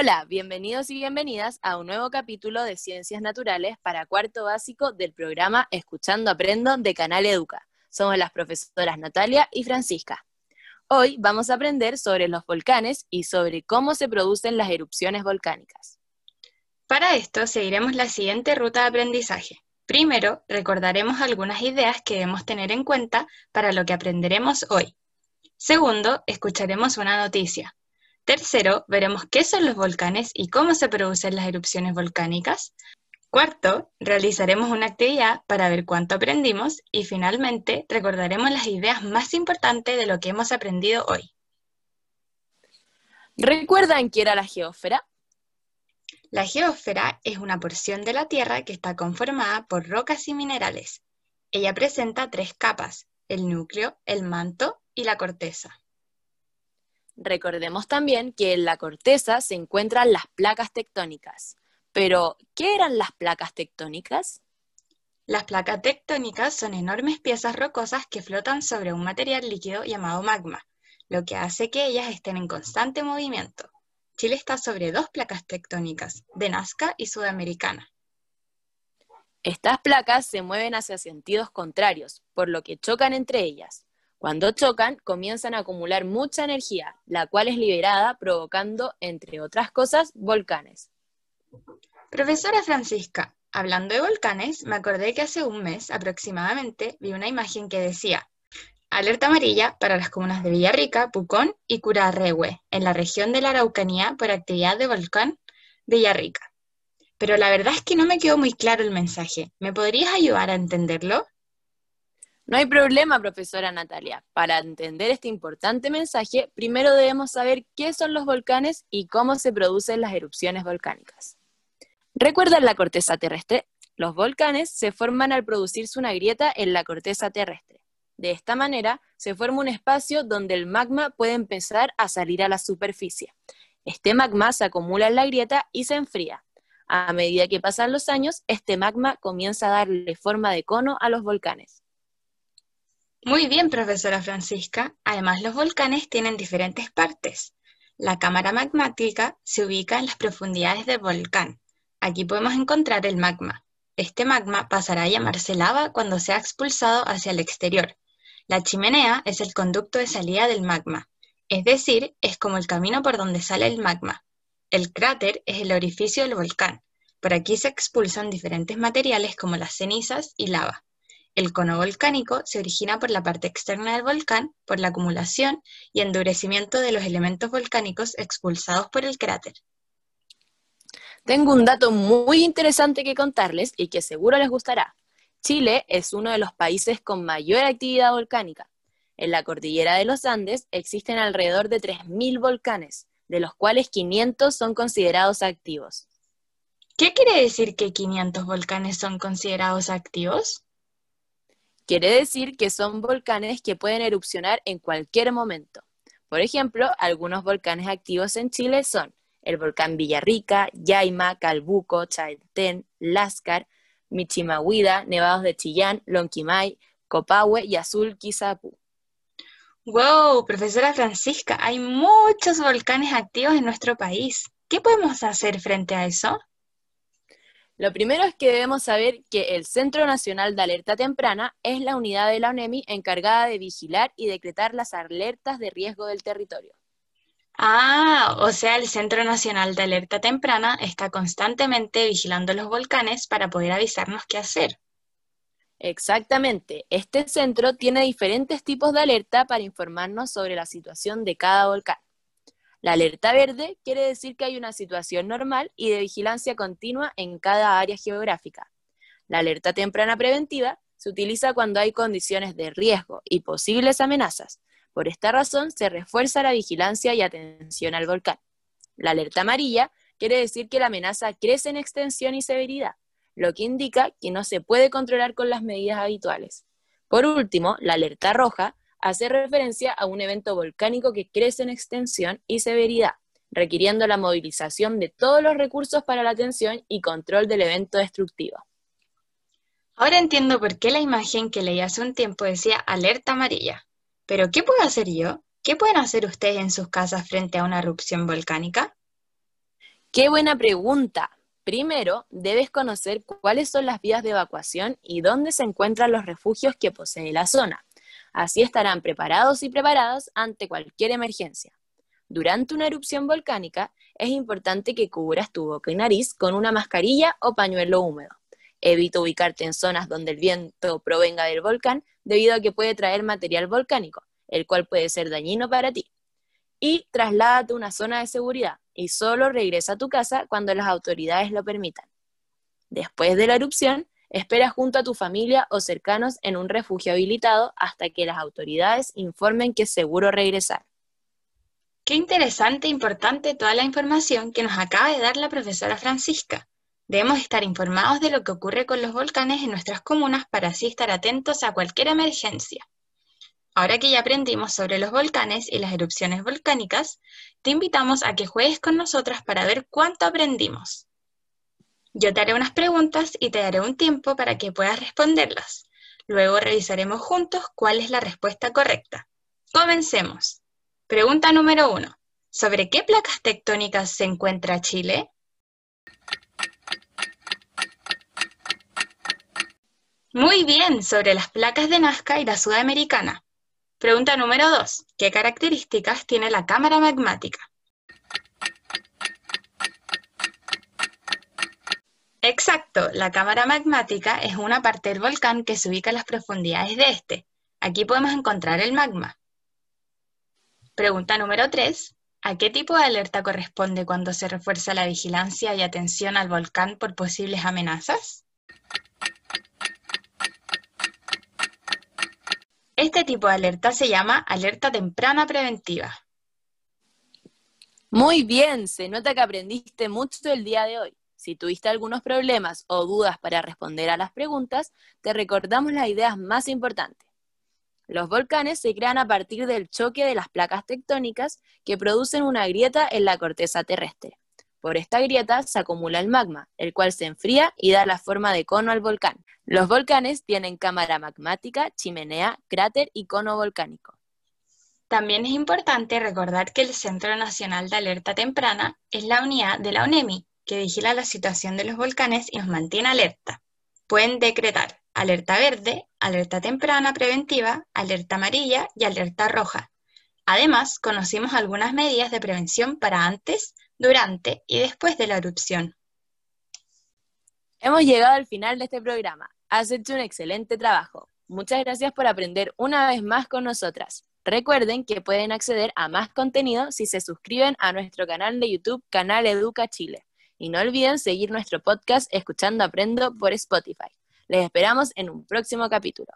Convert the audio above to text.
Hola, bienvenidos y bienvenidas a un nuevo capítulo de Ciencias Naturales para cuarto básico del programa Escuchando Aprendo de Canal Educa. Somos las profesoras Natalia y Francisca. Hoy vamos a aprender sobre los volcanes y sobre cómo se producen las erupciones volcánicas. Para esto seguiremos la siguiente ruta de aprendizaje. Primero, recordaremos algunas ideas que debemos tener en cuenta para lo que aprenderemos hoy. Segundo, escucharemos una noticia. Tercero, veremos qué son los volcanes y cómo se producen las erupciones volcánicas. Cuarto, realizaremos una actividad para ver cuánto aprendimos y finalmente recordaremos las ideas más importantes de lo que hemos aprendido hoy. ¿Recuerdan qué era la geósfera? La geósfera es una porción de la Tierra que está conformada por rocas y minerales. Ella presenta tres capas, el núcleo, el manto y la corteza. Recordemos también que en la corteza se encuentran las placas tectónicas. Pero, ¿qué eran las placas tectónicas? Las placas tectónicas son enormes piezas rocosas que flotan sobre un material líquido llamado magma, lo que hace que ellas estén en constante movimiento. Chile está sobre dos placas tectónicas, de Nazca y Sudamericana. Estas placas se mueven hacia sentidos contrarios, por lo que chocan entre ellas. Cuando chocan, comienzan a acumular mucha energía, la cual es liberada provocando, entre otras cosas, volcanes. Profesora Francisca, hablando de volcanes, me acordé que hace un mes aproximadamente vi una imagen que decía alerta amarilla para las comunas de Villarrica, Pucón y Curarrehue, en la región de la Araucanía por actividad de volcán Villarrica. Pero la verdad es que no me quedó muy claro el mensaje. ¿Me podrías ayudar a entenderlo? No hay problema, profesora Natalia. Para entender este importante mensaje, primero debemos saber qué son los volcanes y cómo se producen las erupciones volcánicas. ¿Recuerdan la corteza terrestre? Los volcanes se forman al producirse una grieta en la corteza terrestre. De esta manera, se forma un espacio donde el magma puede empezar a salir a la superficie. Este magma se acumula en la grieta y se enfría. A medida que pasan los años, este magma comienza a darle forma de cono a los volcanes. Muy bien, profesora Francisca. Además, los volcanes tienen diferentes partes. La cámara magmática se ubica en las profundidades del volcán. Aquí podemos encontrar el magma. Este magma pasará a llamarse lava cuando sea expulsado hacia el exterior. La chimenea es el conducto de salida del magma, es decir, es como el camino por donde sale el magma. El cráter es el orificio del volcán. Por aquí se expulsan diferentes materiales como las cenizas y lava. El cono volcánico se origina por la parte externa del volcán, por la acumulación y endurecimiento de los elementos volcánicos expulsados por el cráter. Tengo un dato muy interesante que contarles y que seguro les gustará. Chile es uno de los países con mayor actividad volcánica. En la cordillera de los Andes existen alrededor de 3.000 volcanes, de los cuales 500 son considerados activos. ¿Qué quiere decir que 500 volcanes son considerados activos? Quiere decir que son volcanes que pueden erupcionar en cualquier momento. Por ejemplo, algunos volcanes activos en Chile son el volcán Villarrica, Yaima, Calbuco, Chaitén, Láscar, Michimahuida, Nevados de Chillán, Lonquimay, Copahue y Azul Quizapu. ¡Wow! Profesora Francisca, hay muchos volcanes activos en nuestro país. ¿Qué podemos hacer frente a eso? Lo primero es que debemos saber que el Centro Nacional de Alerta Temprana es la unidad de la ONEMI encargada de vigilar y decretar las alertas de riesgo del territorio. Ah, o sea, el Centro Nacional de Alerta Temprana está constantemente vigilando los volcanes para poder avisarnos qué hacer. Exactamente. Este centro tiene diferentes tipos de alerta para informarnos sobre la situación de cada volcán. La alerta verde quiere decir que hay una situación normal y de vigilancia continua en cada área geográfica. La alerta temprana preventiva se utiliza cuando hay condiciones de riesgo y posibles amenazas. Por esta razón se refuerza la vigilancia y atención al volcán. La alerta amarilla quiere decir que la amenaza crece en extensión y severidad, lo que indica que no se puede controlar con las medidas habituales. Por último, la alerta roja hace referencia a un evento volcánico que crece en extensión y severidad, requiriendo la movilización de todos los recursos para la atención y control del evento destructivo. Ahora entiendo por qué la imagen que leí hace un tiempo decía alerta amarilla. Pero, ¿qué puedo hacer yo? ¿Qué pueden hacer ustedes en sus casas frente a una erupción volcánica? Qué buena pregunta. Primero, debes conocer cuáles son las vías de evacuación y dónde se encuentran los refugios que posee la zona. Así estarán preparados y preparadas ante cualquier emergencia. Durante una erupción volcánica, es importante que cubras tu boca y nariz con una mascarilla o pañuelo húmedo. Evita ubicarte en zonas donde el viento provenga del volcán debido a que puede traer material volcánico, el cual puede ser dañino para ti. Y trasládate a una zona de seguridad y solo regresa a tu casa cuando las autoridades lo permitan. Después de la erupción, espera junto a tu familia o cercanos en un refugio habilitado hasta que las autoridades informen que es seguro regresar. Qué interesante e importante toda la información que nos acaba de dar la profesora Francisca. Debemos estar informados de lo que ocurre con los volcanes en nuestras comunas para así estar atentos a cualquier emergencia. Ahora que ya aprendimos sobre los volcanes y las erupciones volcánicas, te invitamos a que juegues con nosotras para ver cuánto aprendimos. Yo te haré unas preguntas y te daré un tiempo para que puedas responderlas. Luego revisaremos juntos cuál es la respuesta correcta. Comencemos. Pregunta número uno. ¿Sobre qué placas tectónicas se encuentra Chile? Muy bien, sobre las placas de Nazca y la Sudamericana. Pregunta número 2. ¿Qué características tiene la cámara magmática? Exacto, la cámara magmática es una parte del volcán que se ubica en las profundidades de este. Aquí podemos encontrar el magma. Pregunta número 3. ¿A qué tipo de alerta corresponde cuando se refuerza la vigilancia y atención al volcán por posibles amenazas? Este tipo de alerta se llama alerta temprana preventiva. Muy bien, se nota que aprendiste mucho el día de hoy. Si tuviste algunos problemas o dudas para responder a las preguntas, te recordamos las ideas más importantes. Los volcanes se crean a partir del choque de las placas tectónicas que producen una grieta en la corteza terrestre. Por esta grieta se acumula el magma, el cual se enfría y da la forma de cono al volcán. Los volcanes tienen cámara magmática, chimenea, cráter y cono volcánico. También es importante recordar que el Centro Nacional de Alerta Temprana es la unidad de la UNEMI, que vigila la situación de los volcanes y nos mantiene alerta. Pueden decretar alerta verde, alerta temprana preventiva, alerta amarilla y alerta roja. Además, conocimos algunas medidas de prevención para antes, durante y después de la erupción. Hemos llegado al final de este programa. Has hecho un excelente trabajo. Muchas gracias por aprender una vez más con nosotras. Recuerden que pueden acceder a más contenido si se suscriben a nuestro canal de YouTube, Canal Educa Chile. Y no olviden seguir nuestro podcast Escuchando Aprendo por Spotify. Les esperamos en un próximo capítulo.